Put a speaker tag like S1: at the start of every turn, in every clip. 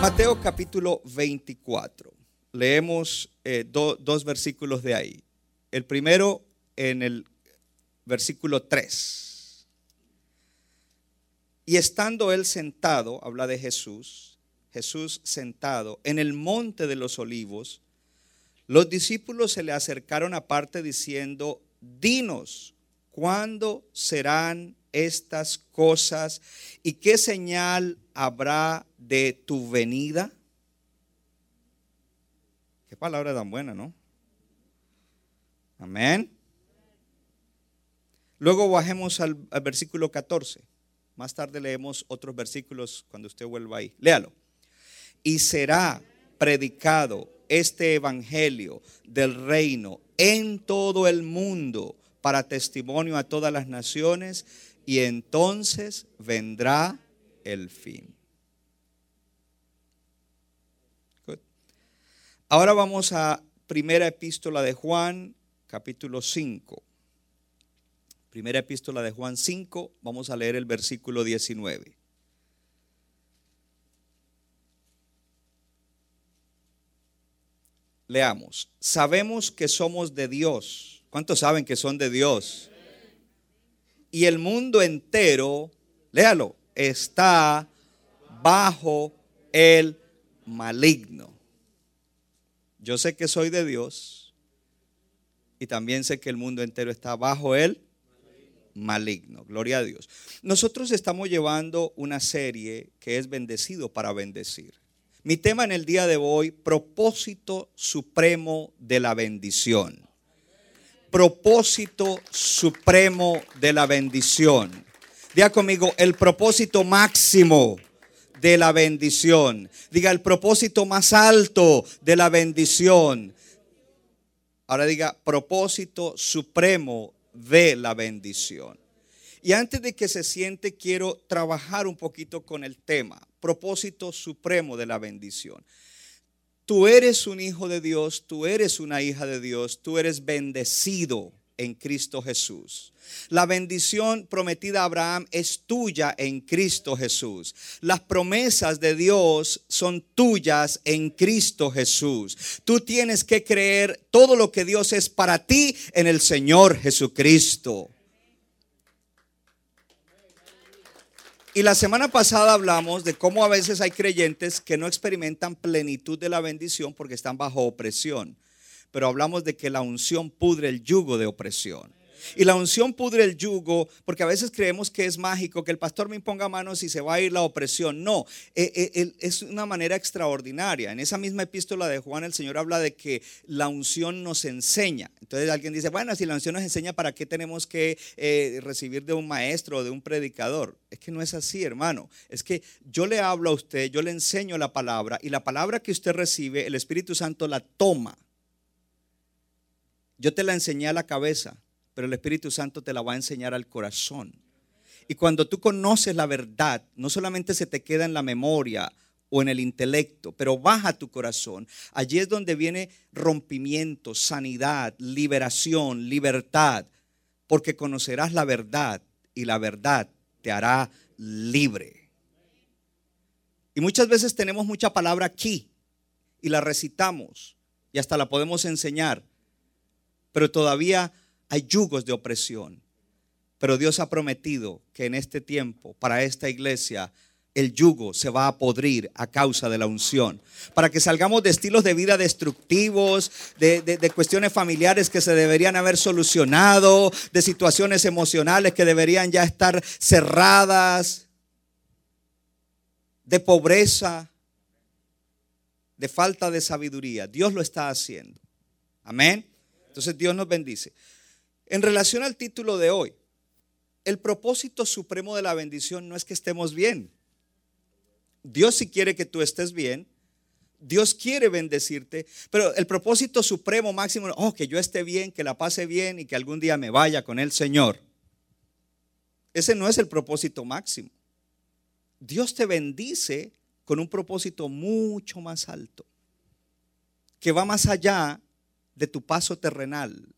S1: Mateo capítulo 24. Leemos eh, do- dos versículos de ahí. El primero en el versículo 3. Y estando él sentado, habla de Jesús, Jesús sentado en el monte de los olivos, los discípulos se le acercaron aparte diciendo, dinos, ¿cuándo serán estas cosas y qué señal habrá de tu venida? Qué palabra tan buena, ¿no? Amén. Luego bajemos al, versículo 14. Más tarde leemos otros versículos cuando usted vuelva ahí. Léalo. Y será predicado este evangelio del reino en todo el mundo para testimonio a todas las naciones y entonces vendrá el fin. Ahora vamos a primera epístola de Juan, capítulo 5. Primera epístola de Juan 5, vamos a leer el versículo 19. Leamos. Sabemos que somos de Dios. ¿Cuántos saben que son de Dios? Y el mundo entero, léalo, está bajo el maligno. Yo sé que soy de Dios y también sé que el mundo entero está bajo el maligno. Gloria a Dios. Nosotros estamos llevando una serie que es bendecido para bendecir. Mi tema en el día de hoy, propósito supremo de la bendición. Propósito supremo de la bendición. Diga conmigo, el propósito máximo de la bendición. Diga, el propósito más alto de la bendición. Ahora diga, propósito supremo de la bendición. Y antes de que se siente, quiero trabajar un poquito con el tema, propósito supremo de la bendición. Tú eres un hijo de Dios, tú eres una hija de Dios, tú eres bendecido en Cristo Jesús. La bendición prometida a Abraham es tuya en Cristo Jesús. Las promesas de Dios son tuyas en Cristo Jesús. Tú tienes que creer todo lo que Dios es para ti en el Señor Jesucristo. Y la semana pasada hablamos de cómo a veces hay creyentes que no experimentan plenitud de la bendición porque están bajo opresión. Pero hablamos de que la unción pudre el yugo de opresión. Y la unción pudre el yugo porque a veces creemos que es mágico, que el pastor me imponga manos y se va a ir la opresión. No, eh, eh, es una manera extraordinaria. En esa misma epístola de Juan el Señor habla de que la unción nos enseña. Entonces alguien dice, bueno, si la unción nos enseña, ¿para qué tenemos que eh, recibir de un maestro o de un predicador? Es que no es así, hermano. Es que yo le hablo a usted, yo le enseño la palabra y la palabra que usted recibe, el Espíritu Santo la toma. Yo te la enseñé a la cabeza pero el Espíritu Santo te la va a enseñar al corazón. Y cuando tú conoces la verdad, no solamente se te queda en la memoria o en el intelecto, pero baja tu corazón. Allí es donde viene rompimiento, sanidad, liberación, libertad, porque conocerás la verdad y la verdad te hará libre. Y muchas veces tenemos mucha palabra aquí y la recitamos y hasta la podemos enseñar, pero todavía hay yugos de opresión. Pero Dios ha prometido que en este tiempo, para esta iglesia, el yugo se va a podrir a causa de la unción. Para que salgamos de estilos de vida destructivos, de, de- cuestiones familiares que se deberían haber solucionado, de situaciones emocionales que deberían ya estar cerradas, de pobreza, de falta de sabiduría. Dios lo está haciendo. Amén. Entonces Dios nos bendice. En relación al título de hoy, el propósito supremo de la bendición no es que estemos bien. Dios si quiere que tú estés bien, Dios quiere bendecirte, pero el propósito supremo máximo, oh, que yo esté bien, que la pase bien y que algún día me vaya con el Señor. Ese no es el propósito máximo. Dios te bendice con un propósito mucho más alto, que va más allá de tu paso terrenal,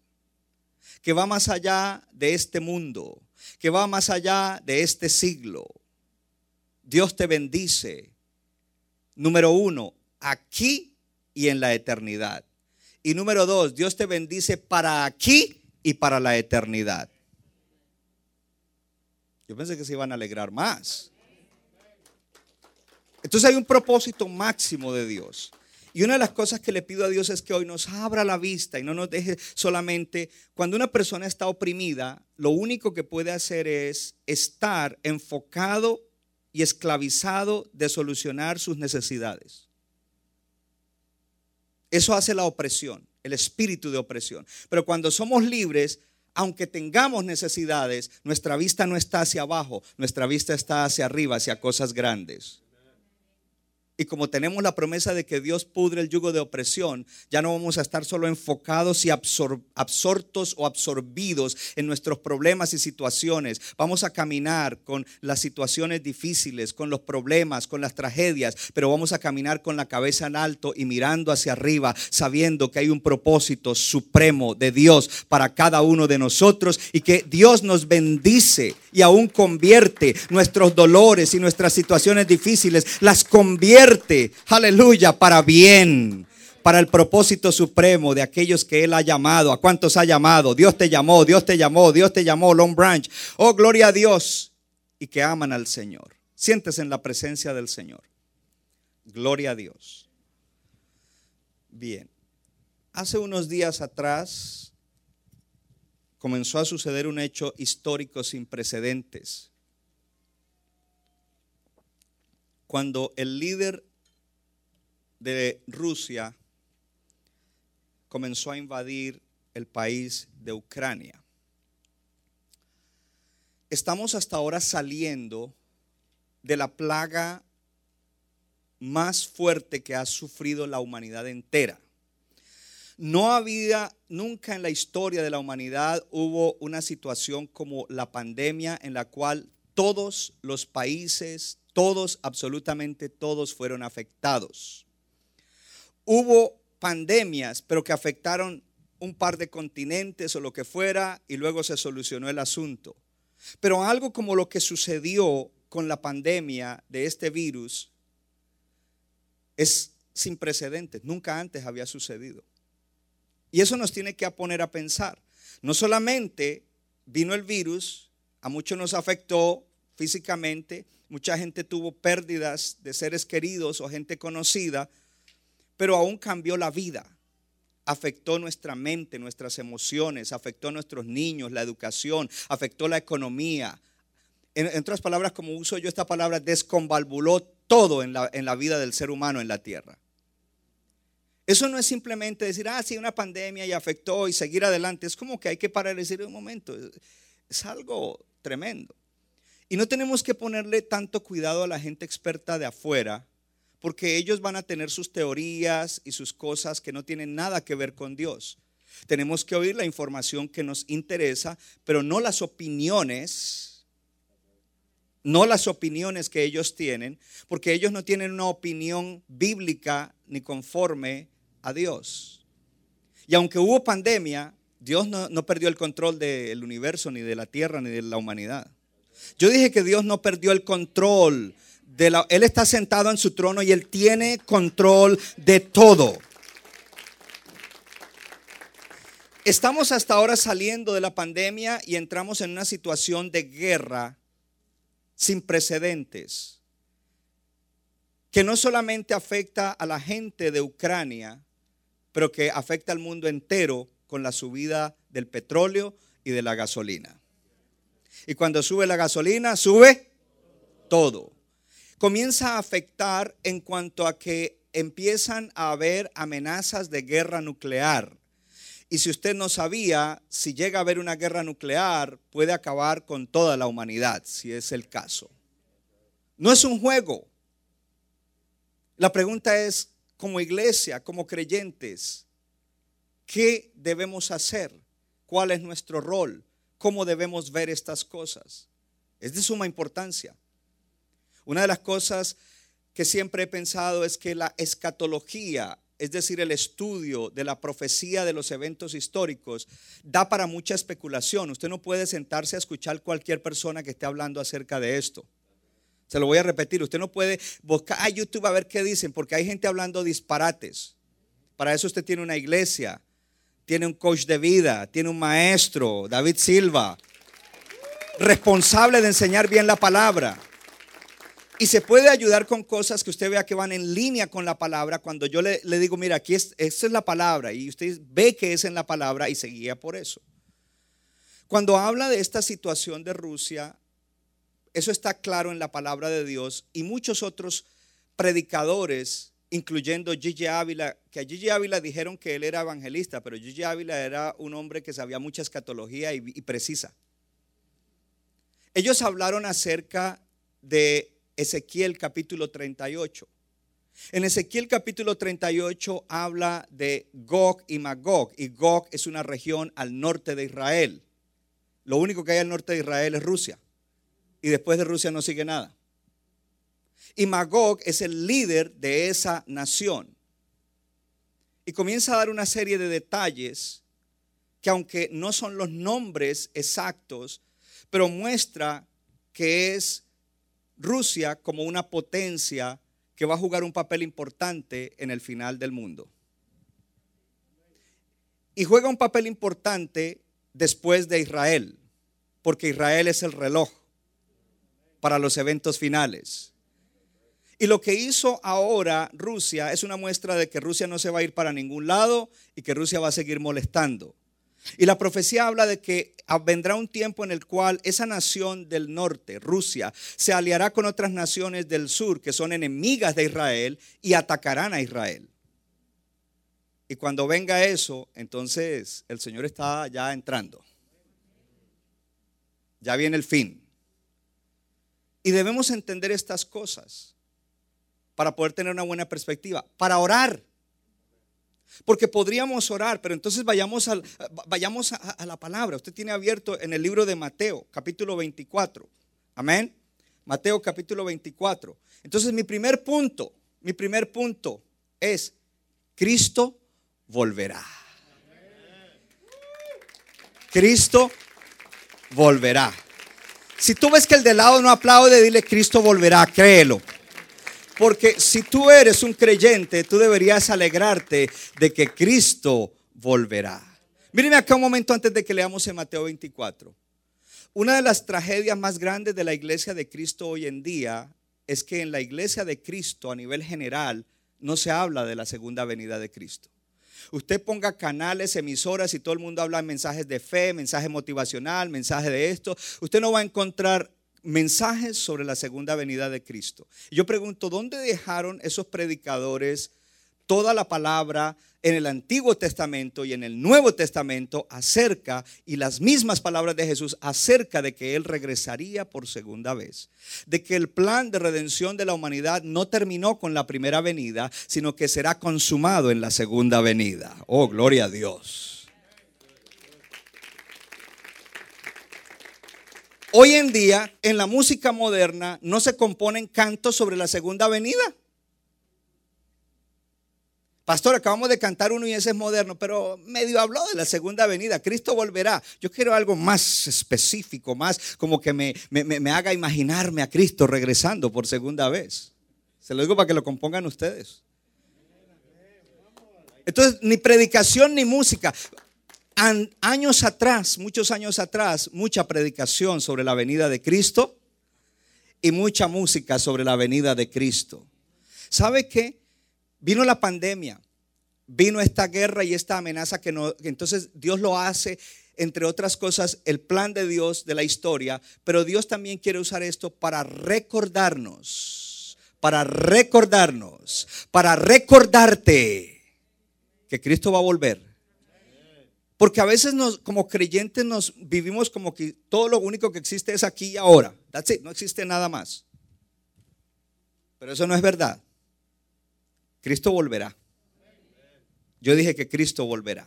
S1: que va más allá de este mundo, que va más allá de este siglo. Dios te bendice, número uno, aquí y en la eternidad. Y número dos, Dios te bendice para aquí y para la eternidad. Yo pensé que se iban a alegrar más. Entonces hay un propósito máximo de Dios. Y una de las cosas que le pido a Dios es que hoy nos abra la vista y no nos deje solamente, cuando una persona está oprimida, lo único que puede hacer es estar enfocado y esclavizado de solucionar sus necesidades. Eso hace la opresión, el espíritu de opresión. Pero cuando somos libres, aunque tengamos necesidades, nuestra vista no está hacia abajo, nuestra vista está hacia arriba, hacia cosas grandes. Y como tenemos la promesa de que Dios pudre el yugo de opresión, ya no vamos a estar solo enfocados y absortos o absorbidos en nuestros problemas y situaciones. Vamos a caminar con las situaciones difíciles, con los problemas, con las tragedias, pero vamos a caminar con la cabeza en alto y mirando hacia arriba, sabiendo que hay un propósito supremo de Dios para cada uno de nosotros y que Dios nos bendice y aún convierte nuestros dolores y nuestras situaciones difíciles, las convierte aleluya, para bien, para el propósito supremo de aquellos que Él ha llamado. ¿A cuántos ha llamado? Dios te llamó, Dios te llamó, Dios te llamó, Long Branch. Oh, gloria a Dios. Y que aman al Señor. Siéntese en la presencia del Señor. Gloria a Dios. Bien. Hace unos días atrás comenzó a suceder un hecho histórico sin precedentes cuando el líder de Rusia comenzó a invadir el país de Ucrania. Estamos hasta ahora saliendo de la plaga más fuerte que ha sufrido la humanidad entera. No había nunca en la historia de la humanidad hubo una situación como la pandemia en la cual todos los países, todos, absolutamente todos fueron afectados. Hubo pandemias, pero que afectaron un par de continentes o lo que fuera, y luego se solucionó el asunto. Pero algo como lo que sucedió con la pandemia de este virus es sin precedentes, nunca antes había sucedido. Y eso nos tiene que poner a pensar. No solamente vino el virus, a muchos nos afectó físicamente, Mucha gente tuvo pérdidas de seres queridos o gente conocida, pero aún cambió la vida. Afectó nuestra mente, nuestras emociones, afectó a nuestros niños, la educación, afectó la economía. En, otras palabras, como uso yo esta palabra, desconvalvuló todo en la, en la vida del ser humano en la tierra. Eso no es simplemente decir, ah, sí, una pandemia y afectó y seguir adelante. Es como que hay que parar y decir un momento. Es algo tremendo. Y no tenemos que ponerle tanto cuidado a la gente experta de afuera, porque ellos van a tener sus teorías y sus cosas que no tienen nada que ver con Dios. Tenemos que oír la información que nos interesa, pero no las opiniones, no las opiniones que ellos tienen, porque ellos no tienen una opinión bíblica ni conforme a Dios. Y aunque hubo pandemia, Dios no, perdió el control del universo, ni de la tierra, ni de la humanidad. Yo dije que Dios no perdió el control. De la, él está sentado en su trono y Él tiene control de todo. Estamos hasta ahora saliendo de la pandemia y entramos en una situación de guerra sin precedentes, que no solamente afecta a la gente de Ucrania, pero que afecta al mundo entero con la subida del petróleo y de la gasolina. Y cuando sube la gasolina, sube todo. Comienza a afectar en cuanto a que empiezan a haber amenazas de guerra nuclear. Y si usted no sabía, si llega a haber una guerra nuclear, puede acabar con toda la humanidad, si es el caso. No es un juego. La pregunta es, como iglesia, como creyentes, ¿qué debemos hacer? ¿Cuál es nuestro rol? ¿Cómo debemos ver estas cosas? Es de suma importancia. Una de las cosas que siempre he pensado es que la escatología, es decir, el estudio de la profecía de los eventos históricos, da para mucha especulación. Usted no puede sentarse a escuchar cualquier persona que esté hablando acerca de esto. Se lo voy a repetir, usted no puede buscar a YouTube a ver qué dicen, porque hay gente hablando disparates. Para eso usted tiene una iglesia, tiene un coach de vida, tiene un maestro, David Silva, responsable de enseñar bien la palabra. Y se puede ayudar con cosas que usted vea que van en línea con la palabra. Cuando yo le, digo, mira, aquí es, esta es la palabra, y usted ve que es en la palabra y se guía por eso. Cuando habla de esta situación de Rusia, eso está claro en la palabra de Dios y muchos otros predicadores, incluyendo Gigi Ávila, que a Gigi Ávila dijeron que él era evangelista, pero Gigi Ávila era un hombre que sabía mucha escatología y, y precisa. Ellos hablaron acerca de Ezequiel capítulo 38. En Ezequiel capítulo 38 habla de Gog y Magog, y Gog es una región al norte de Israel. Lo único que hay al norte de Israel es Rusia y después de Rusia no sigue nada. Y Magog es el líder de esa nación. Y comienza a dar una serie de detalles que aunque no son los nombres exactos, pero muestra que es Rusia como una potencia que va a jugar un papel importante en el final del mundo. Y juega un papel importante después de Israel, porque Israel es el reloj para los eventos finales. Y lo que hizo ahora Rusia es una muestra de que Rusia no se va a ir para ningún lado y que Rusia va a seguir molestando. Y la profecía habla de que vendrá un tiempo en el cual esa nación del norte, Rusia, se aliará con otras naciones del sur que son enemigas de Israel y atacarán a Israel. Y cuando venga eso, entonces el Señor está ya entrando. Ya viene el fin. Y debemos entender estas cosas para poder tener una buena perspectiva, para orar. Porque podríamos orar, pero entonces vayamos, a, vayamos a, la palabra. Usted tiene abierto en el libro de Mateo, capítulo 24. Amén. Mateo capítulo 24. Entonces mi primer punto, mi primer punto es, Cristo volverá. Cristo volverá. Si tú ves que el de lado no aplaude, dile, Cristo volverá, créelo. Porque si tú eres un creyente, tú deberías alegrarte de que Cristo volverá. Mírenme acá un momento antes de que leamos en Mateo 24. Una de las tragedias más grandes de la iglesia de Cristo hoy en día es que en la iglesia de Cristo a nivel general no se habla de la segunda venida de Cristo. Usted ponga canales, emisoras y todo el mundo habla mensajes de fe, mensaje motivacional, mensaje de esto. Usted no va a encontrar mensajes sobre la segunda venida de Cristo. Yo pregunto, ¿dónde dejaron esos predicadores toda la palabra en el Antiguo Testamento y en el Nuevo Testamento acerca, y las mismas palabras de Jesús acerca de que Él regresaría por segunda vez, de que el plan de redención de la humanidad no terminó con la primera venida, sino que será consumado en la segunda venida. Oh, gloria a Dios. Hoy en día, en la música moderna, no se componen cantos sobre la segunda venida. Pastor, acabamos de cantar uno y ese es moderno, pero medio habló de la segunda venida. Cristo volverá. Yo quiero algo más específico, más como que me, me, haga imaginarme a Cristo regresando por segunda vez. Se lo digo para que lo compongan ustedes. Entonces, ni predicación ni música. Años atrás, muchos años atrás, mucha predicación sobre la venida de Cristo y mucha música sobre la venida de Cristo. ¿Sabe qué? Vino la pandemia, vino esta guerra y esta amenaza que, no, entonces Dios lo hace, entre otras cosas, el plan de Dios de la historia, pero Dios también quiere usar esto para recordarnos, para recordarnos, para recordarte que Cristo va a volver. Porque a veces nos, como creyentes nos vivimos como que todo lo único que existe es aquí y ahora. That's it, no existe nada más. Pero eso no es verdad. Cristo volverá. Yo dije que Cristo volverá.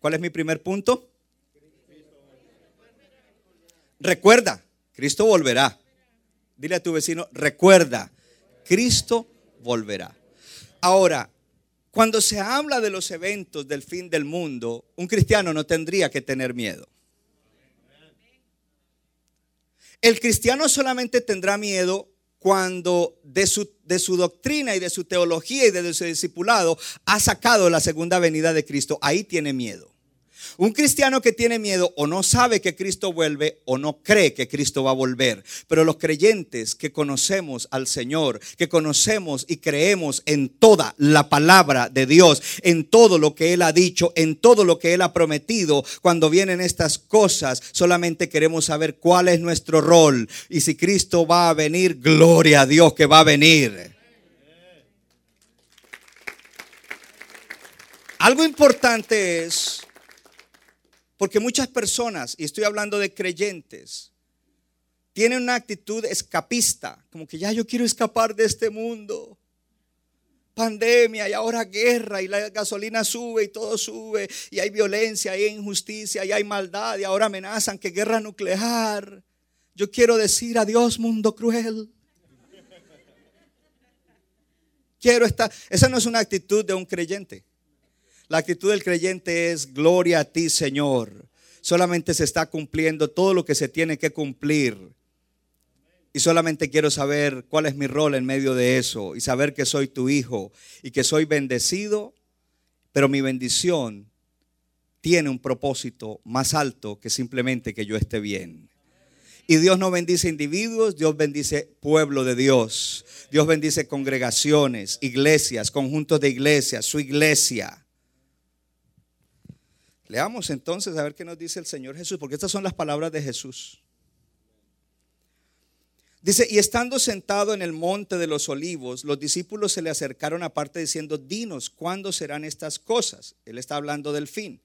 S1: ¿Cuál es mi primer punto? Recuerda, Cristo volverá. Dile a tu vecino, recuerda, Cristo volverá. Ahora, cuando se habla de los eventos del fin del mundo, un cristiano no tendría que tener miedo. El cristiano solamente tendrá miedo cuando de su, de su, doctrina y de su teología y de su discipulado ha sacado la segunda venida de Cristo. Ahí tiene miedo. Un cristiano que tiene miedo o no sabe que Cristo vuelve o no cree que Cristo va a volver. Pero los creyentes que conocemos al Señor, que conocemos y creemos en toda la palabra de Dios, en todo lo que Él ha dicho, en todo lo que Él ha prometido, cuando vienen estas cosas, solamente queremos saber cuál es nuestro rol. Y si Cristo va a venir, gloria a Dios que va a venir. Algo importante es porque muchas personas, y estoy hablando de creyentes, tienen una actitud escapista, como que ya yo quiero escapar de este mundo. Pandemia y ahora guerra y la gasolina sube y todo sube y hay violencia, hay injusticia y hay maldad y ahora amenazan que guerra nuclear. Yo quiero decir adiós mundo cruel. Quiero estar, esa no es una actitud de un creyente. La actitud del creyente es gloria a ti, Señor. Solamente se está cumpliendo todo lo que se tiene que cumplir. Y solamente quiero saber cuál es mi rol en medio de eso y saber que soy tu hijo y que soy bendecido, pero mi bendición tiene un propósito más alto que simplemente que yo esté bien. Y Dios no bendice individuos, Dios bendice pueblo de Dios. Dios bendice congregaciones, iglesias, conjuntos de iglesias, su iglesia. Leamos entonces a ver qué nos dice el Señor Jesús, porque estas son las palabras de Jesús. Dice, y estando sentado en el monte de los olivos, los discípulos se le acercaron aparte diciendo, dinos, ¿cuándo serán estas cosas? Él está hablando del fin.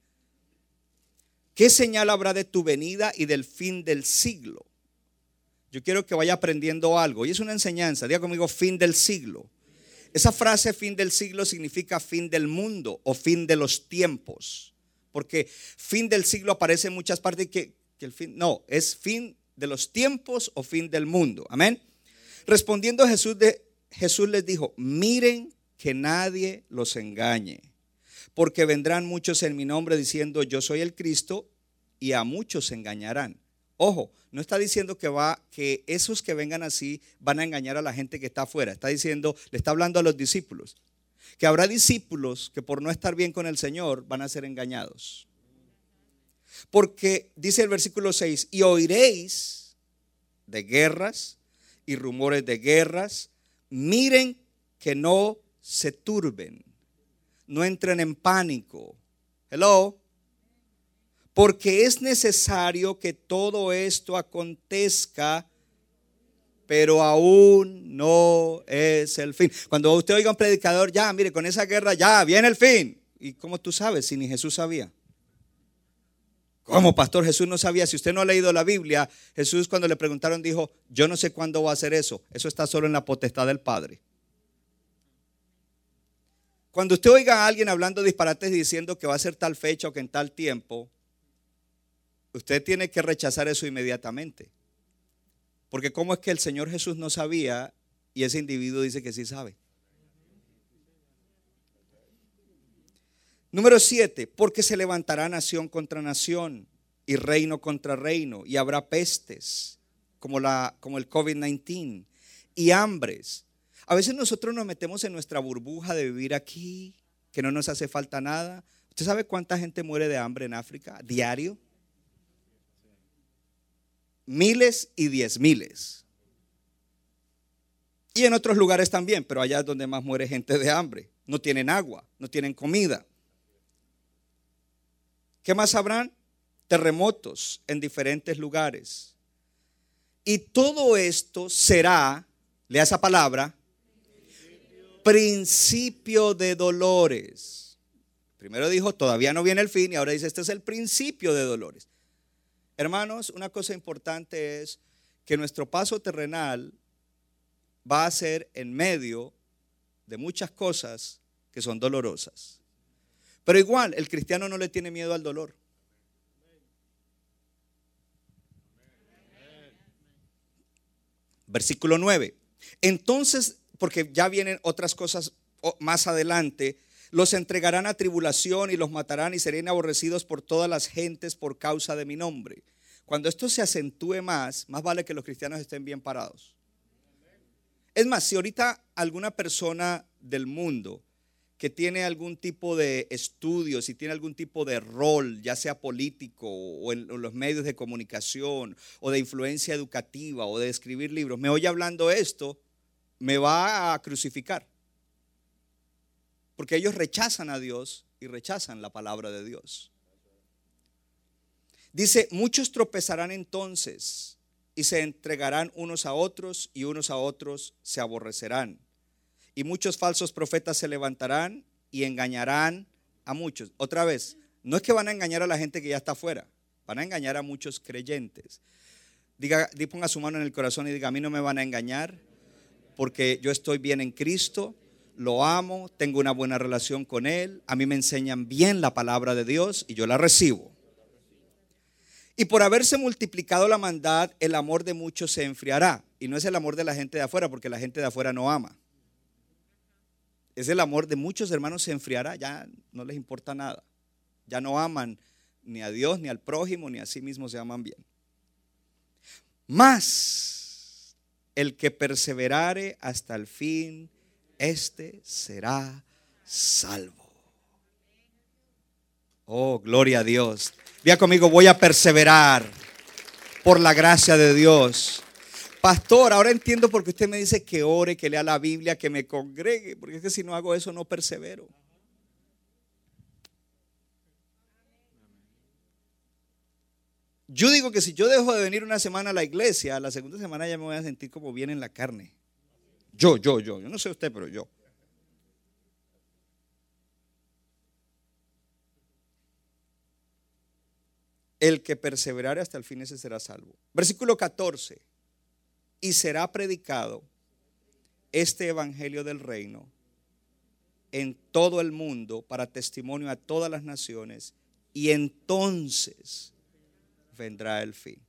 S1: ¿Qué señal habrá de tu venida y del fin del siglo? Yo quiero que vaya aprendiendo algo. Y es una enseñanza. Diga conmigo, fin del siglo. Esa frase fin del siglo significa fin del mundo o fin de los tiempos porque fin del siglo aparece en muchas partes que, que el fin, no, es fin de los tiempos o fin del mundo. Amén. Respondiendo Jesús, Jesús les dijo, miren que nadie los engañe, porque vendrán muchos en mi nombre diciendo, yo soy el Cristo, y a muchos se engañarán. Ojo, no está diciendo que va que esos que vengan así van a engañar a la gente que está afuera. Está diciendo, le está hablando a los discípulos que habrá discípulos que por no estar bien con el Señor van a ser engañados. Porque dice el versículo 6, y oiréis de guerras y rumores de guerras, miren que no se turben, no entren en pánico. Hello. Porque es necesario que todo esto acontezca pero aún no es el fin. Cuando usted oiga a un predicador, ya, mire, con esa guerra ya viene el fin. ¿Y cómo tú sabes si ni Jesús sabía? ¿Cómo, pastor? Jesús no sabía. Si usted no ha leído la Biblia, Jesús cuando le preguntaron dijo, yo no sé cuándo va a hacer eso. Eso está solo en la potestad del Padre. Cuando usted oiga a alguien hablando disparates diciendo que va a ser tal fecha o que en tal tiempo, usted tiene que rechazar eso inmediatamente. Porque ¿cómo es que el Señor Jesús no sabía y ese individuo dice que sí sabe? Número siete, porque se levantará nación contra nación y reino contra reino y habrá pestes como, la, como el COVID-19 y hambres. A veces nosotros nos metemos en nuestra burbuja de vivir aquí, que no nos hace falta nada. ¿Usted sabe cuánta gente muere de hambre en África diario? Miles y diez miles. Y en otros lugares también, pero allá es donde más muere gente de hambre. No tienen agua, no tienen comida. ¿Qué más habrán? Terremotos en diferentes lugares. Y todo esto será, lea esa palabra, principio de dolores. Primero dijo, todavía no viene el fin y ahora dice, este es el principio de dolores. Hermanos, una cosa importante es que nuestro paso terrenal va a ser en medio de muchas cosas que son dolorosas. Pero igual, el cristiano no le tiene miedo al dolor. Versículo 9. Entonces, porque ya vienen otras cosas más adelante, los entregarán a tribulación y los matarán y serían aborrecidos por todas las gentes por causa de mi nombre. Cuando esto se acentúe más, más vale que los cristianos estén bien parados. Es más, si ahorita alguna persona del mundo que tiene algún tipo de estudio, si tiene algún tipo de rol, ya sea político o en los medios de comunicación o de influencia educativa o de escribir libros, me oye hablando esto, me va a crucificar. Porque ellos rechazan a Dios y rechazan la palabra de Dios. Dice, muchos tropezarán entonces y se entregarán unos a otros y unos a otros se aborrecerán. Y muchos falsos profetas se levantarán y engañarán a muchos. Otra vez, no es que van a engañar a la gente que ya está afuera, van a engañar a muchos creyentes. Diga, ponga su mano en el corazón y diga, a mí no me van a engañar porque yo estoy bien en Cristo, lo amo, tengo una buena relación con Él, a mí me enseñan bien la palabra de Dios y yo la recibo. Y por haberse multiplicado la maldad, el amor de muchos se enfriará. Y no es el amor de la gente de afuera, porque la gente de afuera no ama. Es el amor de muchos hermanos se enfriará, ya no les importa nada. Ya no aman ni a Dios, ni al prójimo, ni a sí mismos se aman bien. Más el que perseverare hasta el fin, este será salvo. Oh, gloria a Dios. Vea conmigo, voy a perseverar por la gracia de Dios. Pastor, ahora entiendo por qué usted me dice que ore, que lea la Biblia, que me congregue, porque es que si no hago eso no persevero. Yo digo que si yo dejo de venir una semana a la iglesia, la segunda semana ya me voy a sentir como bien en la carne. Yo, yo, yo, yo no sé usted, pero yo. El que perseverare hasta el fin ese será salvo. Versículo 14. Y será predicado este evangelio del reino en todo el mundo para testimonio a todas las naciones y entonces vendrá el fin.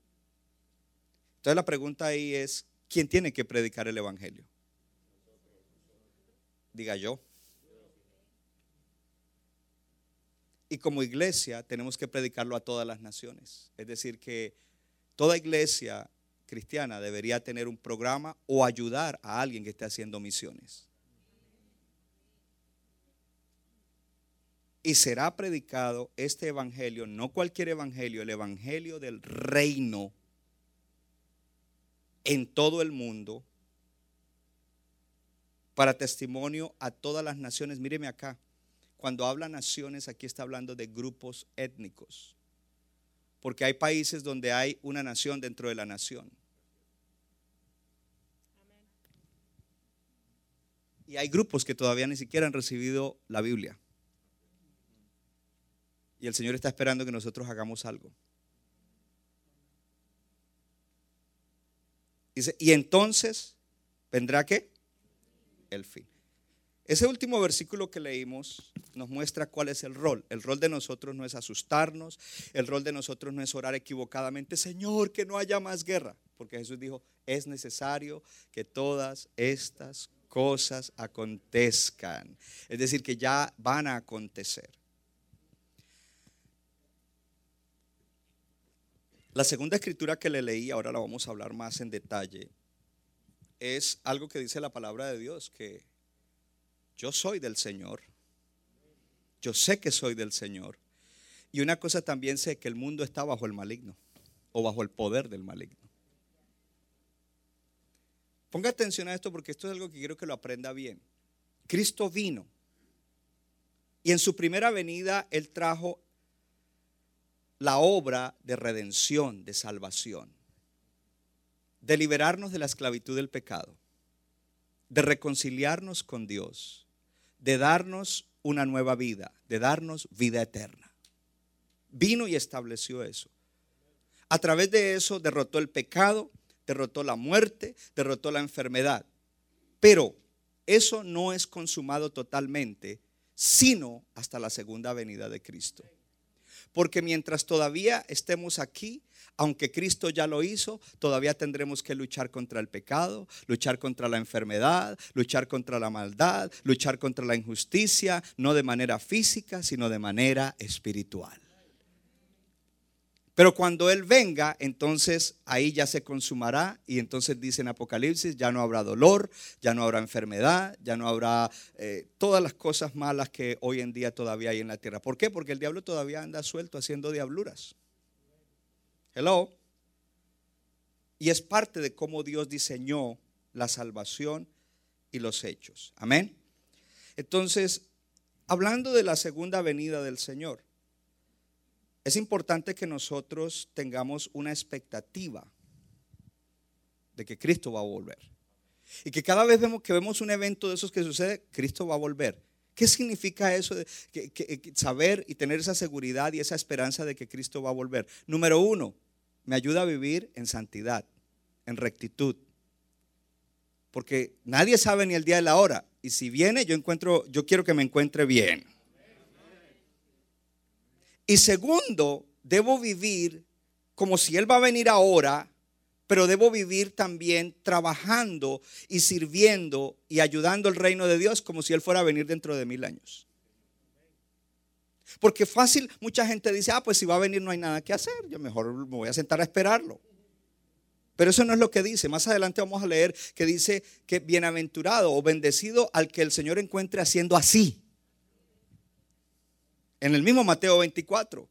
S1: Entonces la pregunta ahí es, ¿quién tiene que predicar el evangelio? Diga yo. Y como iglesia tenemos que predicarlo a todas las naciones. Es decir, que toda iglesia cristiana debería tener un programa o ayudar a alguien que esté haciendo misiones. Y será predicado este evangelio, no cualquier evangelio, el evangelio del reino en todo el mundo para testimonio a todas las naciones. Míreme acá. Cuando habla naciones, aquí está hablando de grupos étnicos. Porque hay países donde hay una nación dentro de la nación. Y hay grupos que todavía ni siquiera han recibido la Biblia. Y el Señor está esperando que nosotros hagamos algo. Dice, y entonces vendrá qué? El fin. Ese último versículo que leímos nos muestra cuál es el rol. El rol de nosotros no es asustarnos, el rol de nosotros no es orar equivocadamente, Señor, que no haya más guerra, porque Jesús dijo, es necesario que todas estas cosas acontezcan. Es decir, que ya van a acontecer. La segunda escritura que le leí, ahora la vamos a hablar más en detalle, es algo que dice la palabra de Dios, que yo soy del Señor. Yo sé que soy del Señor. Y una cosa también sé que el mundo está bajo el maligno o bajo el poder del maligno. Ponga atención a esto porque esto es algo que quiero que lo aprenda bien. Cristo vino y en su primera venida Él trajo la obra de redención, de salvación, de liberarnos de la esclavitud del pecado, de reconciliarnos con Dios de darnos una nueva vida, de darnos vida eterna. Vino y estableció eso. A través de eso derrotó el pecado, derrotó la muerte, derrotó la enfermedad. Pero eso no es consumado totalmente, sino hasta la segunda venida de Cristo. Porque mientras todavía estemos aquí, aunque Cristo ya lo hizo, todavía tendremos que luchar contra el pecado, luchar contra la enfermedad, luchar contra la maldad, luchar contra la injusticia, no de manera física, sino de manera espiritual. Pero cuando Él venga, entonces ahí ya se consumará y entonces dice en Apocalipsis, ya no habrá dolor, ya no habrá enfermedad, ya no habrá eh, todas las cosas malas que hoy en día todavía hay en la tierra. ¿Por qué? Porque el diablo todavía anda suelto haciendo diabluras. Hello. Y es parte de cómo Dios diseñó la salvación y los hechos. Amén. Entonces, hablando de la segunda venida del Señor, es importante que nosotros tengamos una expectativa de que Cristo va a volver. Y que cada vez vemos que vemos un evento de esos que sucede, Cristo va a volver. ¿Qué significa eso de saber y tener esa seguridad y esa esperanza de que Cristo va a volver? Número uno, me ayuda a vivir en santidad, en rectitud. Porque nadie sabe ni el día de la hora. Y si viene, yo encuentro, yo quiero que me encuentre bien. Y segundo, debo vivir como si Él va a venir ahora, pero debo vivir también trabajando y sirviendo y ayudando al reino de Dios como si Él fuera a venir dentro de mil años. Porque fácil, mucha gente dice, ah, pues si va a venir no hay nada que hacer, yo mejor me voy a sentar a esperarlo. Pero eso no es lo que dice. Más adelante vamos a leer que dice que bienaventurado o bendecido al que el Señor encuentre haciendo así en el mismo Mateo 24.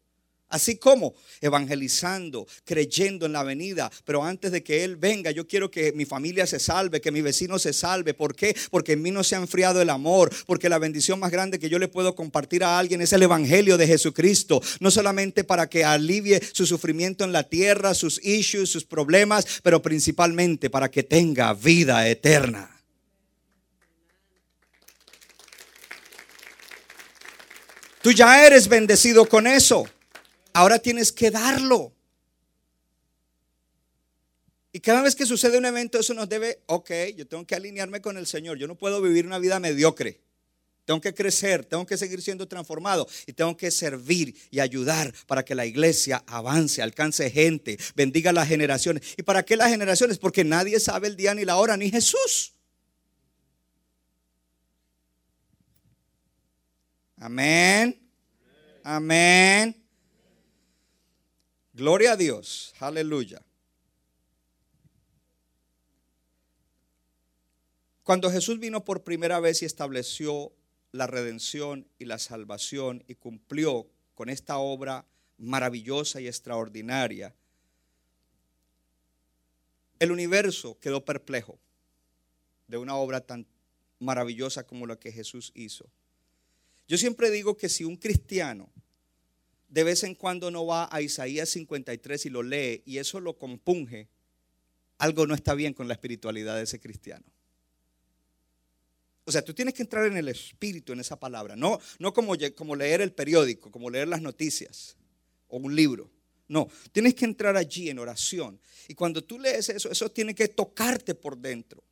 S1: Así como evangelizando, creyendo en la venida, pero antes de que Él venga, yo quiero que mi familia se salve, que mi vecino se salve. ¿Por qué? Porque en mí no se ha enfriado el amor, porque la bendición más grande que yo le puedo compartir a alguien es el Evangelio de Jesucristo. No solamente para que alivie su sufrimiento en la tierra, sus issues, sus problemas, pero principalmente para que tenga vida eterna. Tú ya eres bendecido con eso. Ahora tienes que darlo. Y cada vez que sucede un evento, eso nos debe, ok, yo tengo que alinearme con el Señor. Yo no puedo vivir una vida mediocre. Tengo que crecer, tengo que seguir siendo transformado y tengo que servir y ayudar para que la iglesia avance, alcance gente, bendiga las generaciones. ¿Y para qué las generaciones? Porque nadie sabe el día ni la hora, ni Jesús. Amén. Amén. Gloria a Dios. Aleluya. Cuando Jesús vino por primera vez y estableció la redención y la salvación y cumplió con esta obra maravillosa y extraordinaria, el universo quedó perplejo de una obra tan maravillosa como la que Jesús hizo. Yo siempre digo que si un cristiano de vez en cuando no va a Isaías 53 y lo lee y eso lo compunge, algo no está bien con la espiritualidad de ese cristiano. O sea, tú tienes que entrar en el espíritu, en esa palabra. No, no como, como leer el periódico, como leer las noticias o un libro. No, tienes que entrar allí en oración. Y cuando tú lees eso, eso tiene que tocarte por dentro.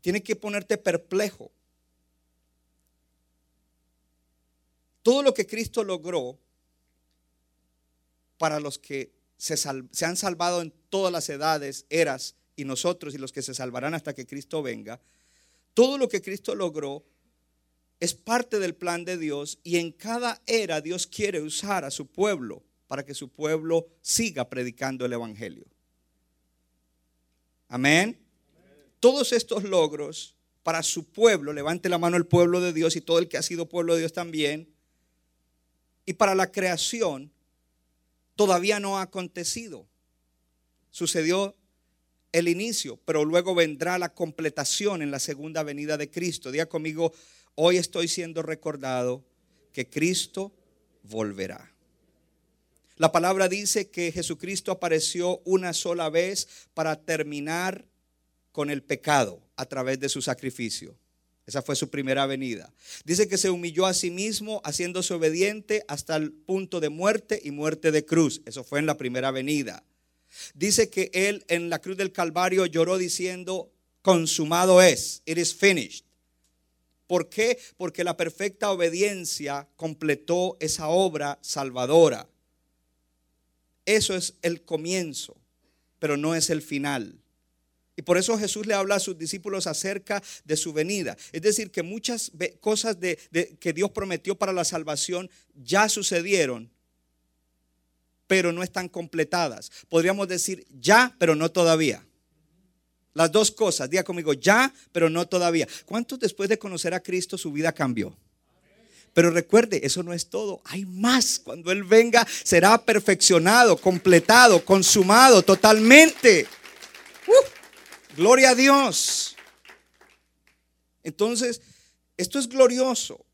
S1: Tiene que ponerte perplejo. Todo lo que Cristo logró para los que se, han salvado en todas las edades, eras, y nosotros y los que se salvarán hasta que Cristo venga, todo lo que Cristo logró es parte del plan de Dios y en cada era Dios quiere usar a su pueblo para que su pueblo siga predicando el Evangelio. Amén. Todos estos logros para su pueblo, levante la mano el pueblo de Dios y todo el que ha sido pueblo de Dios también, y para la creación todavía no ha acontecido. Sucedió el inicio, pero luego vendrá la completación en la segunda venida de Cristo. Diga conmigo, hoy estoy siendo recordado que Cristo volverá. La palabra dice que Jesucristo apareció una sola vez para terminar con el pecado a través de su sacrificio. Esa fue su primera venida. Dice que se humilló a sí mismo, haciéndose obediente hasta el punto de muerte y muerte de cruz. Eso fue en la primera venida. Dice que él en la cruz del Calvario lloró diciendo, consumado es, it is finished. ¿Por qué? Porque la perfecta obediencia completó esa obra salvadora. Eso es el comienzo, pero no es el final. Y por eso Jesús le habla a sus discípulos acerca de su venida. Es decir, que muchas cosas de, que Dios prometió para la salvación ya sucedieron, pero no están completadas. Podríamos decir ya, pero no todavía. Las dos cosas, diga conmigo, ya, pero no todavía. ¿Cuántos después de conocer a Cristo su vida cambió? Pero recuerde, eso no es todo. Hay más. Cuando Él venga, será perfeccionado, completado, consumado totalmente. Gloria a Dios. Entonces, esto es glorioso.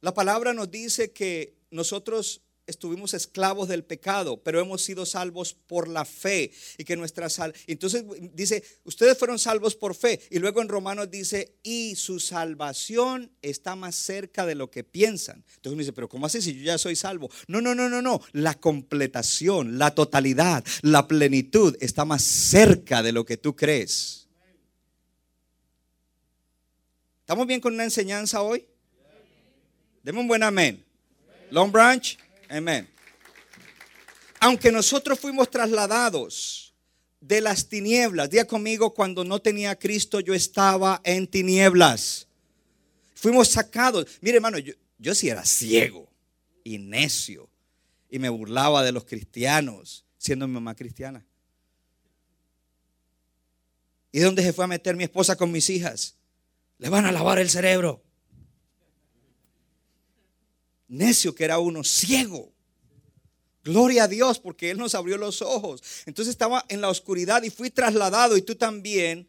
S1: La palabra nos dice que nosotros estuvimos esclavos del pecado, pero hemos sido salvos por la fe y que nuestra sal. Entonces dice, ustedes fueron salvos por fe y luego en Romanos dice, y su salvación está más cerca de lo que piensan. Entonces uno dice, pero ¿cómo así si yo ya soy salvo? No, no, no, no, no. La completación, la totalidad, la plenitud está más cerca de lo que tú crees. ¿Estamos bien con una enseñanza hoy? Deme un buen amén. Long Branch. Amén. Aunque nosotros fuimos trasladados de las tinieblas, diga conmigo, cuando no tenía Cristo yo estaba en tinieblas. Fuimos sacados. Mire hermano, yo, yo sí era ciego y necio y me burlaba de los cristianos siendo mi mamá cristiana. ¿Y dónde se fue a meter mi esposa con mis hijas? Le van a lavar el cerebro necio que era uno, ciego. Gloria a Dios porque Él nos abrió los ojos. Entonces estaba en la oscuridad y fui trasladado y tú también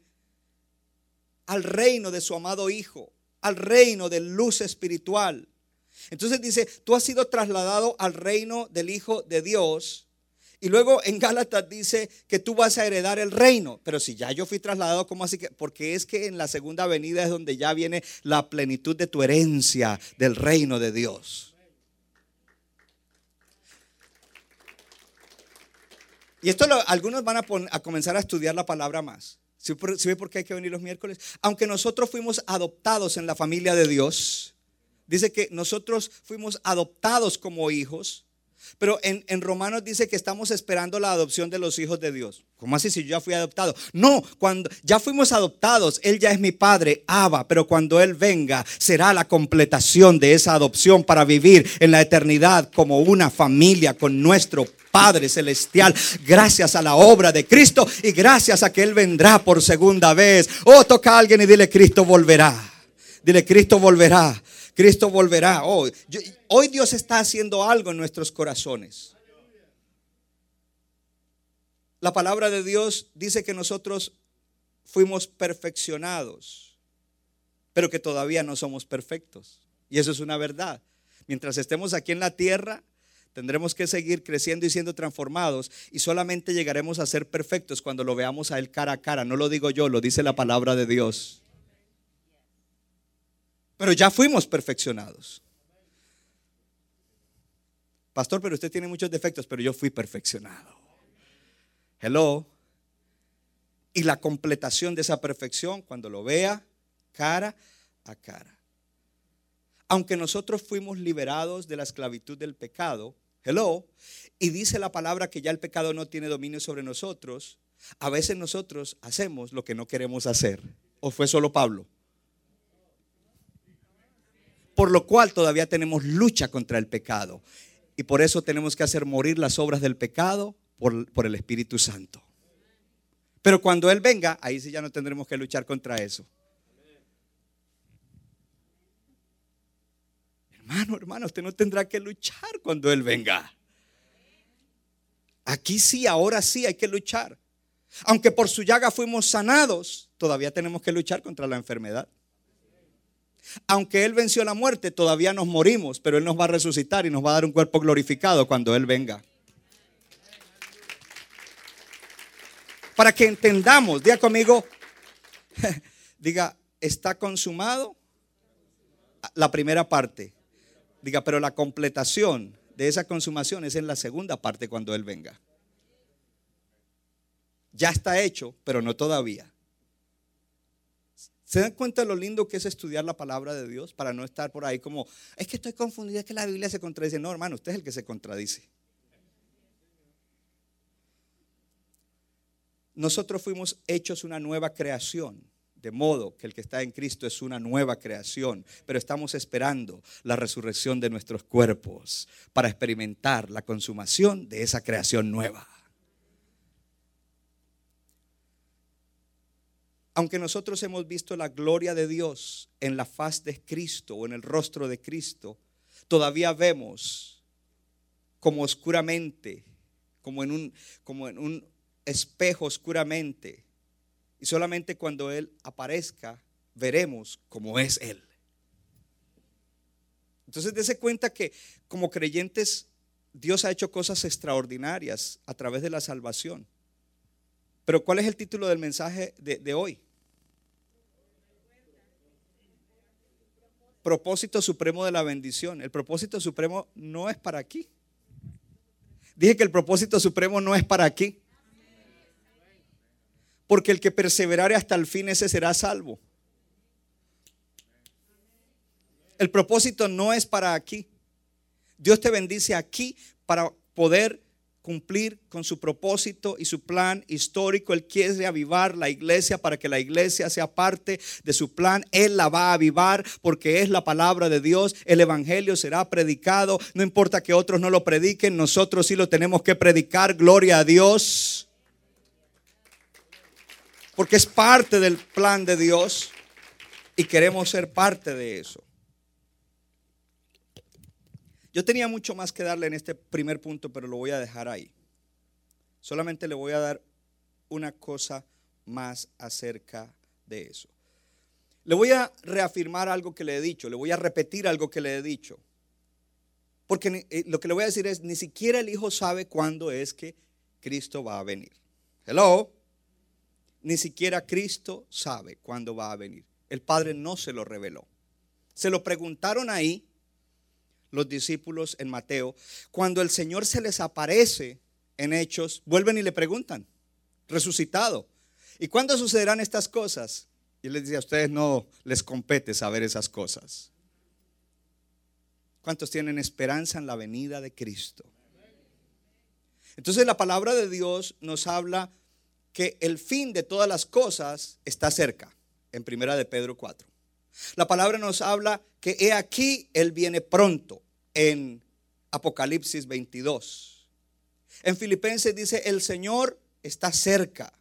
S1: al reino de su amado Hijo, al reino de luz espiritual. Entonces dice, tú has sido trasladado al reino del Hijo de Dios y luego en Gálatas dice que tú vas a heredar el reino. Pero si ya yo fui trasladado, ¿cómo así que? Porque es que en la segunda venida es donde ya viene la plenitud de tu herencia del reino de Dios. Y esto algunos van a, comenzar a estudiar la palabra más. ¿Sí, ¿Sí ve por qué hay que venir los miércoles? Aunque nosotros fuimos adoptados en la familia de Dios, dice que nosotros fuimos adoptados como hijos. Pero en, Romanos dice que estamos esperando la adopción de los hijos de Dios. ¿Cómo así si yo ya fui adoptado? No, cuando ya fuimos adoptados, Él ya es mi padre, Abba, pero cuando Él venga será la completación de esa adopción para vivir en la eternidad como una familia con nuestro Padre Celestial. Gracias a la obra de Cristo y gracias a que Él vendrá por segunda vez. Oh, toca a alguien y dile, Cristo volverá. Dile, Cristo volverá. Cristo volverá. Oh, hoy Dios está haciendo algo en nuestros corazones. La palabra de Dios dice que nosotros fuimos perfeccionados, pero que todavía no somos perfectos. Y eso es una verdad. Mientras estemos aquí en la tierra, tendremos que seguir creciendo y siendo transformados y solamente llegaremos a ser perfectos cuando lo veamos a Él cara a cara. No lo digo yo, lo dice la palabra de Dios. Pero ya fuimos perfeccionados. Pastor, pero usted tiene muchos defectos, pero yo fui perfeccionado. Hello. Y la completación de esa perfección cuando lo vea cara a cara. Aunque nosotros fuimos liberados de la esclavitud del pecado, hello, y dice la palabra que ya el pecado no tiene dominio sobre nosotros, a veces nosotros hacemos lo que no queremos hacer. ¿O fue solo Pablo? Por lo cual todavía tenemos lucha contra el pecado. Y por eso tenemos que hacer morir las obras del pecado por, el Espíritu Santo. Pero cuando Él venga, ahí sí ya no tendremos que luchar contra eso. Hermano, hermano, usted no tendrá que luchar cuando Él venga. Aquí sí, ahora sí hay que luchar. Aunque por su llaga fuimos sanados, todavía tenemos que luchar contra la enfermedad. Aunque Él venció la muerte, todavía nos morimos, pero Él nos va a resucitar y nos va a dar un cuerpo glorificado cuando Él venga. Para que entendamos, diga conmigo, diga, está consumado. La primera parte. Diga, pero la completación de esa consumación es en la segunda parte cuando Él venga. Ya está hecho, pero no todavía. ¿Se dan cuenta de lo lindo que es estudiar la palabra de Dios para no estar por ahí como, es que estoy confundida, es que la Biblia se contradice? No, hermano, usted es el que se contradice. Nosotros fuimos hechos una nueva creación, de modo que el que está en Cristo es una nueva creación, pero estamos esperando la resurrección de nuestros cuerpos para experimentar la consumación de esa creación nueva. Aunque nosotros hemos visto la gloria de Dios en la faz de Cristo o en el rostro de Cristo, todavía vemos como oscuramente, como en un, como en un espejo oscuramente. Y solamente cuando Él aparezca, veremos cómo es Él. Entonces, dése cuenta que como creyentes, Dios ha hecho cosas extraordinarias a través de la salvación. Pero ¿cuál es el título del mensaje de, de hoy? Propósito supremo de la bendición. El propósito supremo no es para aquí. Dije que el propósito supremo no es para aquí. Porque el que perseverare hasta el fin, ese será salvo. El propósito no es para aquí. Dios te bendice aquí para poder cumplir con su propósito y su plan histórico. Él quiere avivar la iglesia para que la iglesia sea parte de su plan. Él la va a avivar porque es la palabra de Dios. El evangelio será predicado. No importa que otros no lo prediquen, nosotros sí lo tenemos que predicar. Gloria a Dios. Porque es parte del plan de Dios y queremos ser parte de eso. Yo tenía mucho más que darle en este primer punto, pero lo voy a dejar ahí. Solamente le voy a dar una cosa más acerca de eso. Le voy a reafirmar algo que le he dicho, le voy a repetir algo que le he dicho. Porque eh, lo que le voy a decir es, ni siquiera el Hijo sabe cuándo es que Cristo va a venir. Hello. Ni siquiera Cristo sabe cuándo va a venir. El Padre no se lo reveló. Se lo preguntaron ahí los discípulos en Mateo, cuando el Señor se les aparece en hechos, vuelven y le preguntan, resucitado. ¿Y cuándo sucederán estas cosas? Y les dice, a ustedes no les compete saber esas cosas. ¿Cuántos tienen esperanza en la venida de Cristo? Entonces la palabra de Dios nos habla que el fin de todas las cosas está cerca, en primera de Pedro 4. La palabra nos habla que he aquí, Él viene pronto en Apocalipsis 22. En Filipenses dice, el Señor está cerca.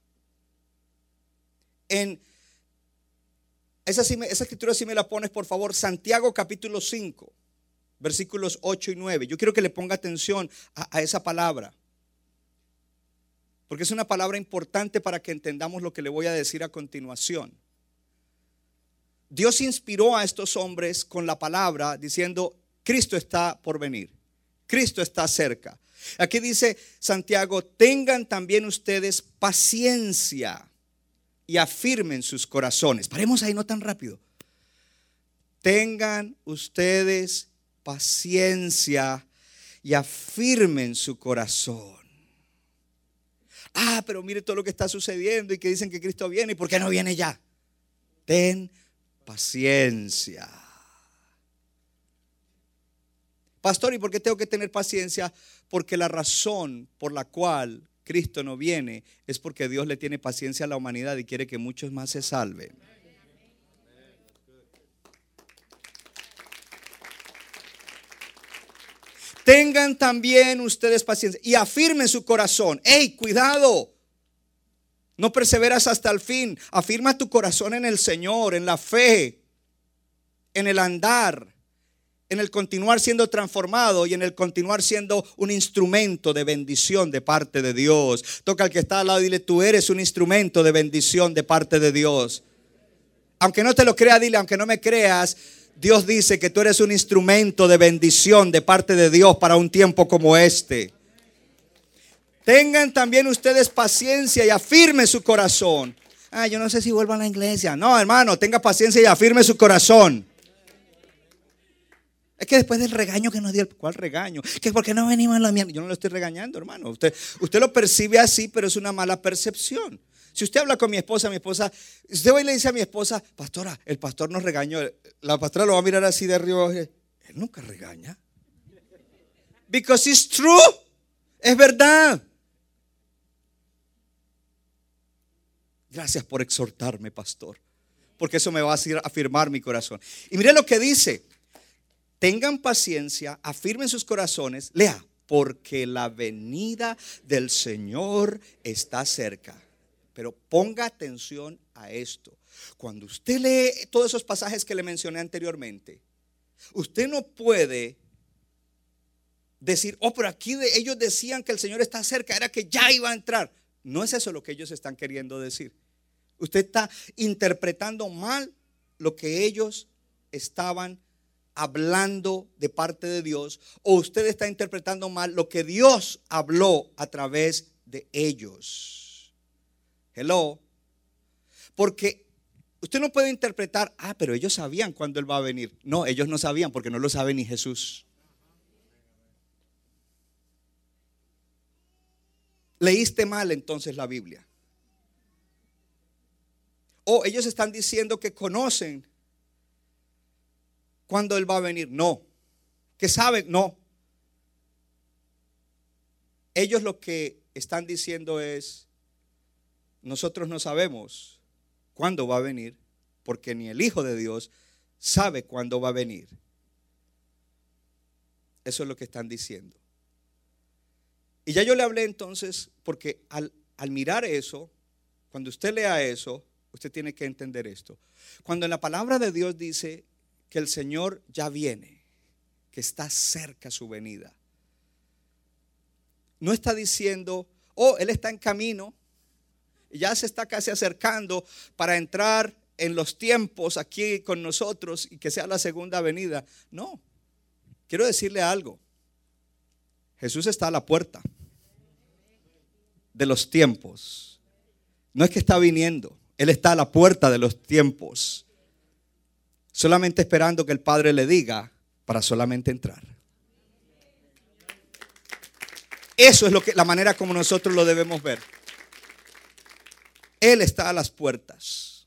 S1: En esa, escritura si me la pones, por favor, Santiago capítulo 5, versículos 8 y 9. Yo quiero que le ponga atención a esa palabra. Porque es una palabra importante para que entendamos lo que le voy a decir a continuación. Dios inspiró a estos hombres con la palabra diciendo, Cristo está por venir, Cristo está cerca. Aquí dice Santiago, tengan también ustedes paciencia y afirmen sus corazones. Paremos ahí, no tan rápido. Tengan ustedes paciencia y afirmen su corazón. Ah, pero mire todo lo que está sucediendo y que dicen que Cristo viene. ¿Y por qué no viene ya? Ten paciencia. Pastor, ¿y por qué tengo que tener paciencia? Porque la razón por la cual Cristo no viene es porque Dios le tiene paciencia a la humanidad y quiere que muchos más se salven. Tengan también ustedes paciencia y afirmen su corazón. ¡Ey, cuidado! No perseveras hasta el fin. Afirma tu corazón en el Señor, en la fe, en el andar, en el continuar siendo transformado y en el continuar siendo un instrumento de bendición de parte de Dios. Toca al que está al lado y dile, tú eres un instrumento de bendición de parte de Dios. Aunque no te lo crea, dile, aunque no me creas, Dios dice que tú eres un instrumento de bendición de parte de Dios para un tiempo como este. Tengan también ustedes paciencia y afirmen su corazón. Ah, yo no sé si vuelvo a la iglesia. No, hermano, tenga paciencia y afirme su corazón. Es que después del regaño que nos dio, ¿cuál regaño? Que porque no venimos a la mierda. Yo no lo estoy regañando, hermano. Usted, usted lo percibe así, pero es una mala percepción. Si usted habla con mi esposa, mi esposa, usted va y le dice a mi esposa, pastora, el pastor nos regañó. La pastora lo va a mirar así de arriba. Él nunca regaña. Because it's true. Es verdad. Gracias por exhortarme, pastor. Porque eso me va a afirmar mi corazón. Y mire lo que dice. Tengan paciencia, afirmen sus corazones. Lea, porque la venida del Señor está cerca. Pero ponga atención a esto. Cuando usted lee todos esos pasajes que le mencioné anteriormente, usted no puede decir, oh, pero aquí ellos decían que el Señor está cerca, era que ya iba a entrar. No es eso lo que ellos están queriendo decir. Usted está interpretando mal lo que ellos estaban hablando de parte de Dios o usted está interpretando mal lo que Dios habló a través de ellos. Hello. Porque usted no puede interpretar, ah, pero ellos sabían cuándo Él va a venir. No, ellos no sabían porque no lo sabe ni Jesús. Leíste mal entonces la Biblia. O ellos están diciendo que conocen cuándo Él va a venir. No. Que saben, no. Ellos lo que están diciendo es, nosotros no sabemos cuándo va a venir, porque ni el Hijo de Dios sabe cuándo va a venir. Eso es lo que están diciendo. Y ya yo le hablé entonces, porque al, al mirar eso, cuando usted lea eso, usted tiene que entender esto. Cuando en la palabra de Dios dice que el Señor ya viene, que está cerca su venida. No está diciendo, oh, Él está en camino, ya se está casi acercando para entrar en los tiempos aquí con nosotros y que sea la segunda venida. No, quiero decirle algo. Jesús está a la puerta de los tiempos. No es que está viniendo, Él está a la puerta de los tiempos solamente esperando que el Padre le diga para solamente entrar. Eso es lo que la manera como nosotros lo debemos ver. Él está a las puertas,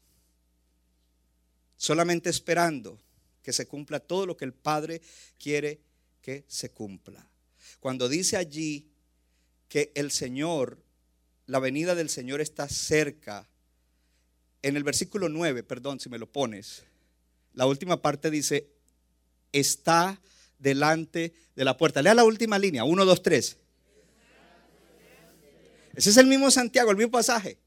S1: solamente esperando que se cumpla todo lo que el Padre quiere que se cumpla. Cuando dice allí que el Señor, la venida del Señor está cerca, en el versículo 9, perdón si me lo pones, la última parte dice, está delante de la puerta. Lea la última línea, 1, 2, 3. Ese es el mismo Santiago, el mismo pasaje.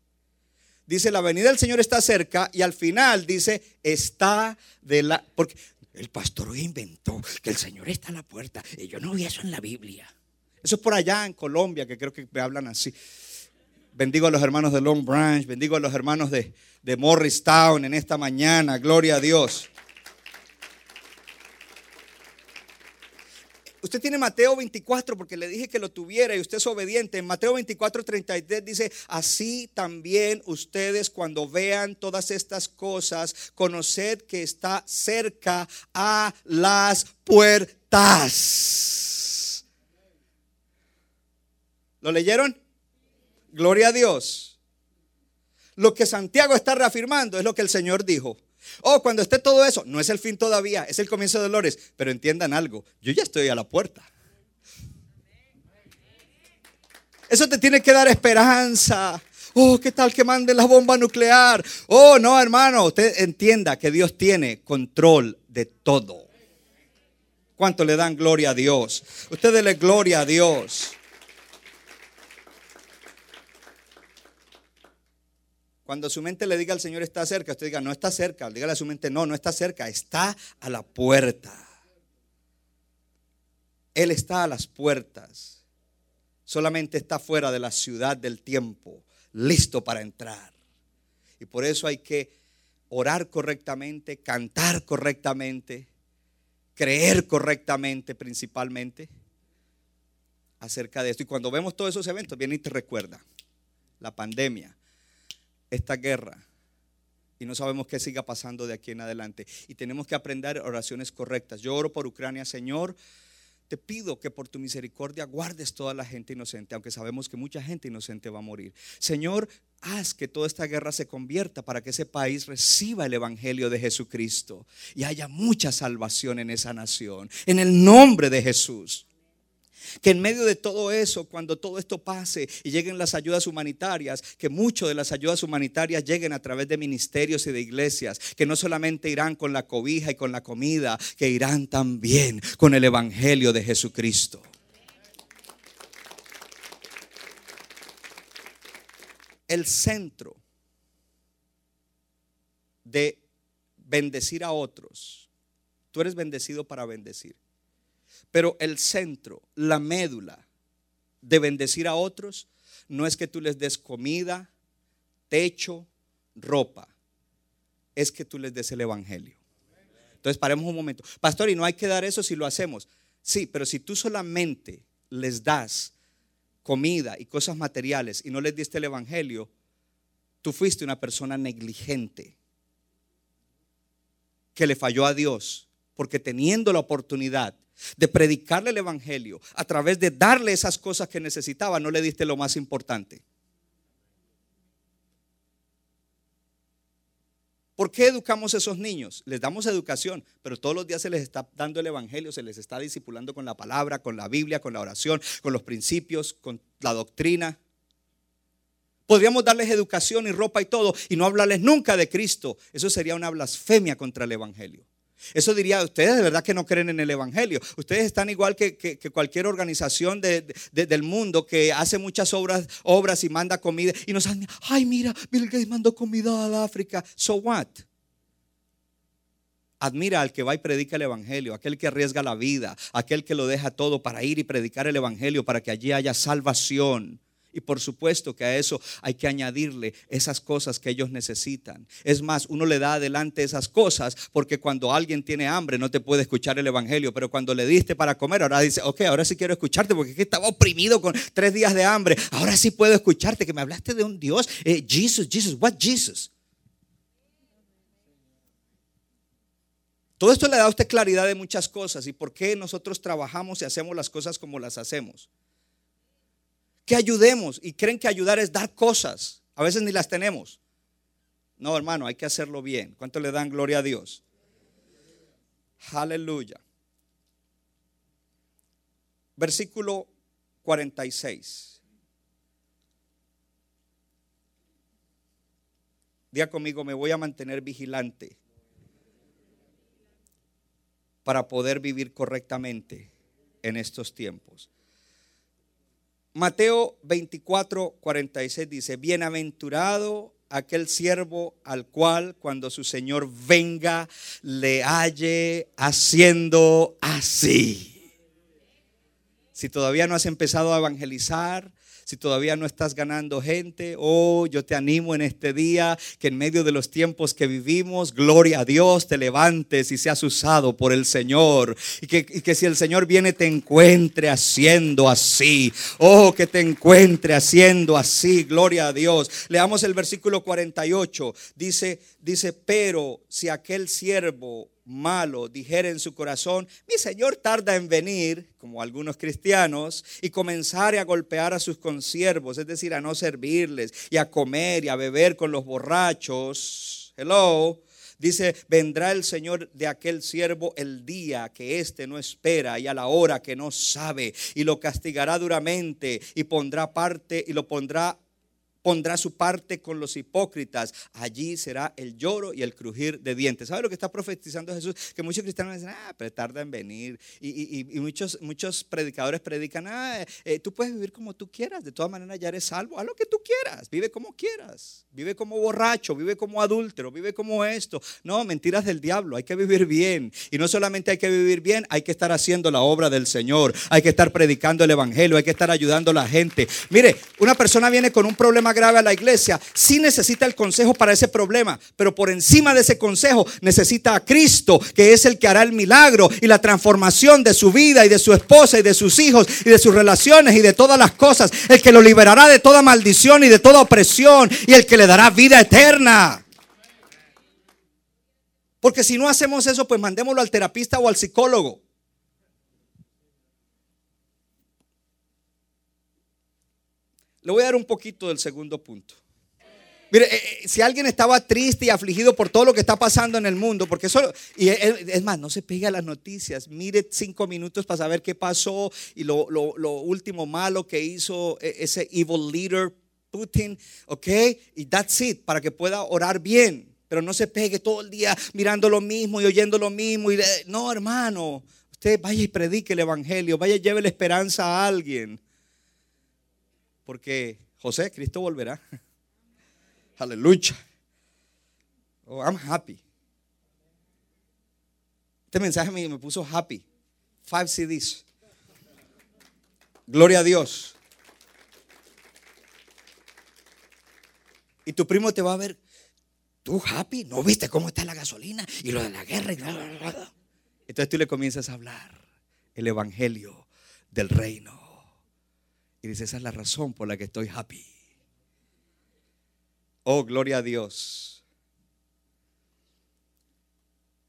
S1: Dice, la venida del Señor está cerca y al final dice, está de la... Porque el pastor inventó que el Señor está en la puerta y yo no vi eso en la Biblia. Eso es por allá en Colombia, que creo que me hablan así. Bendigo a los hermanos de Long Branch, bendigo a los hermanos de, de Morristown en esta mañana, gloria a Dios. Usted tiene Mateo 24 porque le dije que lo tuviera y usted es obediente. En Mateo 24, 33 dice, así también ustedes cuando vean todas estas cosas, conoced que está cerca a las puertas. ¿Lo leyeron? Gloria a Dios. Lo que Santiago está reafirmando es lo que el Señor dijo. Oh, cuando esté todo eso, no es el fin todavía, es el comienzo de dolores. Pero entiendan algo, yo ya estoy a la puerta. Eso te tiene que dar esperanza. Oh, ¿qué tal que mande la bomba nuclear? Oh, no, hermano, usted entienda que Dios tiene control de todo. ¿Cuánto le dan gloria a Dios? Usted dele gloria a Dios. Cuando su mente le diga al Señor está cerca, usted diga, no está cerca. Dígale a su mente, no, no está cerca, está a la puerta. Él está a las puertas. Solamente está fuera de la ciudad del tiempo, listo para entrar. Y por eso hay que orar correctamente, cantar correctamente, creer correctamente principalmente acerca de esto. Y cuando vemos todos esos eventos, viene y te recuerda la pandemia, esta guerra, y no sabemos qué siga pasando de aquí en adelante. Y tenemos que aprender oraciones correctas. Yo oro por Ucrania, Señor. Te pido que por tu misericordia guardes toda la gente inocente, aunque sabemos que mucha gente inocente va a morir. Señor, haz que toda esta guerra se convierta para que ese país reciba el Evangelio de Jesucristo y haya mucha salvación en esa nación. En el nombre de Jesús. Que en medio de todo eso, cuando todo esto pase y lleguen las ayudas humanitarias, que mucho de las ayudas humanitarias lleguen a través de ministerios y de iglesias, que no solamente irán con la cobija y con la comida, que irán también con el Evangelio de Jesucristo. El centro de bendecir a otros. Tú eres bendecido para bendecir. Pero el centro, la médula de bendecir a otros, no es que tú les des comida, techo, ropa. Es que tú les des el Evangelio. Entonces paremos un momento. Pastor, y no hay que dar eso si lo hacemos. Sí, pero si tú solamente les das comida y cosas materiales y no les diste el Evangelio, tú fuiste una persona negligente que le falló a Dios, porque teniendo la oportunidad de predicarle el Evangelio, a través de darle esas cosas que necesitaba, no le diste lo más importante. ¿Por qué educamos a esos niños? Les damos educación, pero todos los días se les está dando el Evangelio, se les está discipulando con la palabra, con la Biblia, con la oración, con los principios, con la doctrina. Podríamos darles educación y ropa y todo y no hablarles nunca de Cristo. Eso sería una blasfemia contra el Evangelio. Eso diría, ustedes de verdad que no creen en el Evangelio. Ustedes están igual que, cualquier organización del mundo que hace muchas obras, obras y manda comida. Y nos dicen, ay mira, Bill Gates mandó comida al África. So what? Admira al que va y predica el Evangelio, aquel que arriesga la vida, aquel que lo deja todo para ir y predicar el Evangelio, para que allí haya salvación. Y por supuesto que a eso hay que añadirle esas cosas que ellos necesitan. Es más, uno le da adelante esas cosas porque cuando alguien tiene hambre no te puede escuchar el Evangelio, pero cuando le diste para comer, ahora dice, ok, ahora sí quiero escucharte porque estaba oprimido con tres días de hambre. Ahora sí puedo escucharte, que me hablaste de un Dios. Eh, Jesus, Jesus, what Jesus? Todo esto le da a usted claridad de muchas cosas y por qué nosotros trabajamos y hacemos las cosas como las hacemos que ayudemos y creen que ayudar es dar cosas. A veces ni las tenemos. No, hermano, hay que hacerlo bien. ¿Cuánto le dan gloria a Dios? Aleluya. Versículo 46. Diga conmigo, me voy a mantener vigilante para poder vivir correctamente en estos tiempos. Mateo 24, 46 dice, bienaventurado aquel siervo al cual cuando su Señor venga le halle haciendo así. Si todavía no has empezado a evangelizar, si todavía no estás ganando gente, oh, yo te animo en este día que en medio de los tiempos que vivimos, gloria a Dios, te levantes y seas usado por el Señor. Y que, que si el Señor viene, te encuentre haciendo así. Oh, que te encuentre haciendo así, gloria a Dios. Leamos el versículo 48. Dice, dice, pero si aquel siervo malo dijera en su corazón, mi Señor tarda en venir, como algunos cristianos, y comenzare a golpear a sus consiervos, es decir, a no servirles, y a comer y a beber con los borrachos. Hello. Dice, vendrá el Señor de aquel siervo el día que éste no espera y a la hora que no sabe, y lo castigará duramente y pondrá parte y lo pondrá pondrá su parte con los hipócritas. Allí será el lloro y el crujir de dientes. ¿Sabe lo que está profetizando Jesús? Que muchos cristianos dicen, ah, pero tarda en venir. Y, muchos, muchos predicadores predican, ah, eh, tú puedes vivir como tú quieras. De todas maneras ya eres salvo. Haz lo que tú quieras. Vive como quieras. Vive como borracho, vive como adúltero, vive como esto. No, mentiras del diablo. Hay que vivir bien. Y no solamente hay que vivir bien, hay que estar haciendo la obra del Señor. Hay que estar predicando el Evangelio. Hay que estar ayudando a la gente. Mire, una persona viene con un problema grave a la iglesia, sí necesita el consejo para ese problema, pero por encima de ese consejo necesita a Cristo, que es el que hará el milagro y la transformación de su vida y de su esposa y de sus hijos y de sus relaciones y de todas las cosas, el que lo liberará de toda maldición y de toda opresión y el que le dará vida eterna. Porque si no hacemos eso, pues mandémoslo al terapista o al psicólogo. Le voy a dar un poquito del segundo punto. Mire, eh, eh, si alguien estaba triste y afligido por todo lo que está pasando en el mundo, porque eso, y es, es más, no se pegue a las noticias, mire cinco minutos para saber qué pasó y lo, último malo que hizo eh, ese evil leader Putin, ¿ok? Y that's it, para que pueda orar bien, pero no se pegue todo el día mirando lo mismo y oyendo lo mismo. Y, eh, no, hermano, usted vaya y predique el evangelio, vaya y lleve la esperanza a alguien, porque José, Cristo volverá. Aleluya. Oh, I'm happy. Este mensaje me, me puso happy. Five CDs. Gloria a Dios. Y tu primo te va a ver, tú happy, ¿no viste cómo está la gasolina y lo de la guerra? y bla, bla, bla, bla?" Entonces tú le comienzas a hablar el evangelio del reino. Y dices, esa es la razón por la que estoy happy. Oh, gloria a Dios.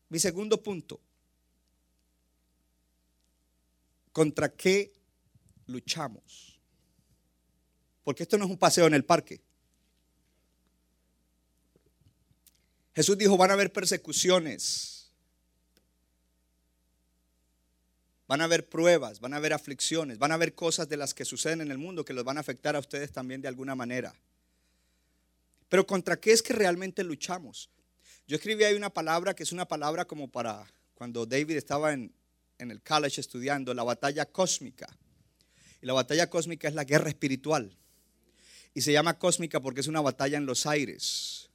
S1: Mi segundo punto. ¿Contra qué luchamos? Porque esto no es un paseo en el parque. Jesús dijo, van a haber persecuciones. Van a haber pruebas, van a haber aflicciones, van a haber cosas de las que suceden en el mundo que los van a afectar a ustedes también de alguna manera. Pero ¿contra qué es que realmente luchamos? Yo escribí ahí una palabra que es una palabra como para cuando David estaba en, en el college estudiando, la batalla cósmica. Y la batalla cósmica es la guerra espiritual. Y se llama cósmica porque es una batalla en los aires.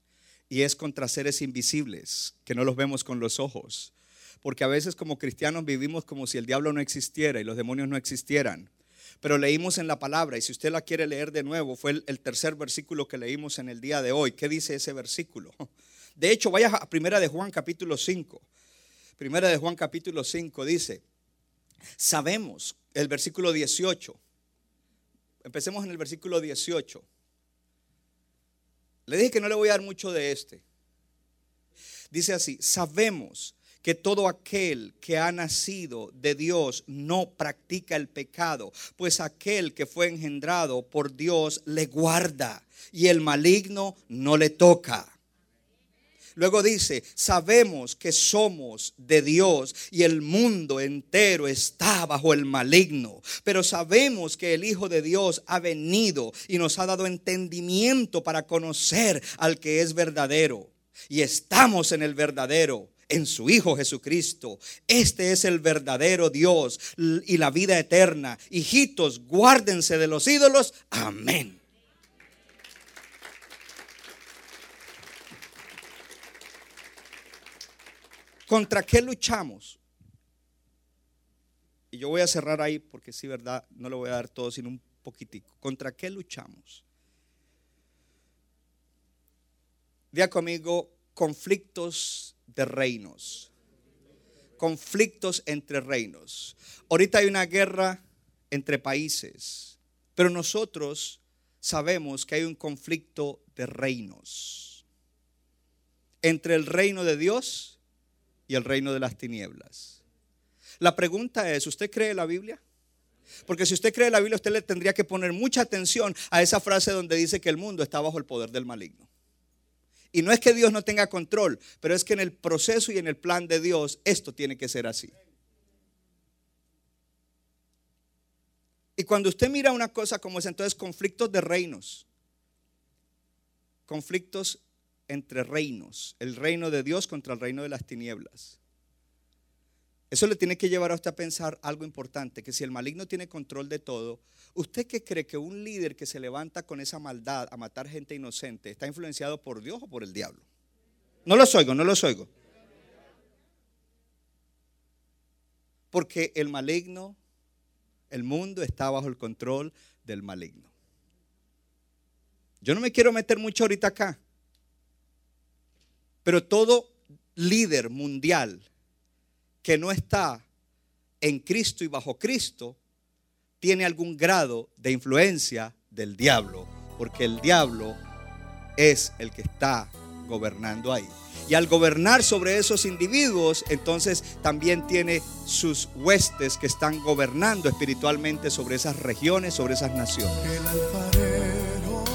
S1: Y es contra seres invisibles, que no los vemos con los ojos. Porque a veces como cristianos vivimos como si el diablo no existiera y los demonios no existieran. Pero leímos en la palabra, y si usted la quiere leer de nuevo, fue el, tercer versículo que leímos en el día de hoy. ¿Qué dice ese versículo? De hecho, vaya a Primera de Juan capítulo 5. Primera de Juan capítulo 5 dice, sabemos, el versículo 18. Empecemos en el versículo 18. Le dije que no le voy a dar mucho de este. Dice así, sabemos que todo aquel que ha nacido de Dios no practica el pecado, pues aquel que fue engendrado por Dios le guarda y el maligno no le toca. Luego dice, sabemos que somos de Dios y el mundo entero está bajo el maligno, pero sabemos que el Hijo de Dios ha venido y nos ha dado entendimiento para conocer al que es verdadero. Y estamos en el verdadero, en su Hijo Jesucristo. Este es el verdadero Dios y la vida eterna. Hijitos, guárdense de los ídolos. Amén. ¿Contra qué luchamos? Y yo voy a cerrar ahí porque sí, verdad, no le voy a dar todo, sino un poquitico. ¿Contra qué luchamos? Diga conmigo, conflictos de reinos. Conflictos entre reinos. Ahorita hay una guerra entre países, pero nosotros sabemos que hay un conflicto de reinos. Entre el reino de Dios y el reino de las tinieblas. La pregunta es, ¿usted cree la Biblia? Porque si usted cree la Biblia, usted le tendría que poner mucha atención a esa frase donde dice que el mundo está bajo el poder del maligno. Y no es que Dios no tenga control, pero es que en el proceso y en el plan de Dios esto tiene que ser así. Y cuando usted mira una cosa como esa, entonces conflictos de reinos, conflictos entre reinos, el reino de Dios contra el reino de las tinieblas. Eso le tiene que llevar a usted a pensar algo importante, que si el maligno tiene control de todo, ¿usted qué cree que un líder que se levanta con esa maldad a matar gente inocente está influenciado por Dios o por el diablo? No los oigo, no los oigo. Porque el maligno, el mundo está bajo el control del maligno. Yo no me quiero meter mucho ahorita acá, pero todo líder mundial que no está en Cristo y bajo Cristo tiene algún grado de influencia del diablo, porque el diablo es el que está gobernando ahí. Y al gobernar sobre esos individuos, entonces también tiene sus huestes que están gobernando espiritualmente sobre esas regiones, sobre esas naciones.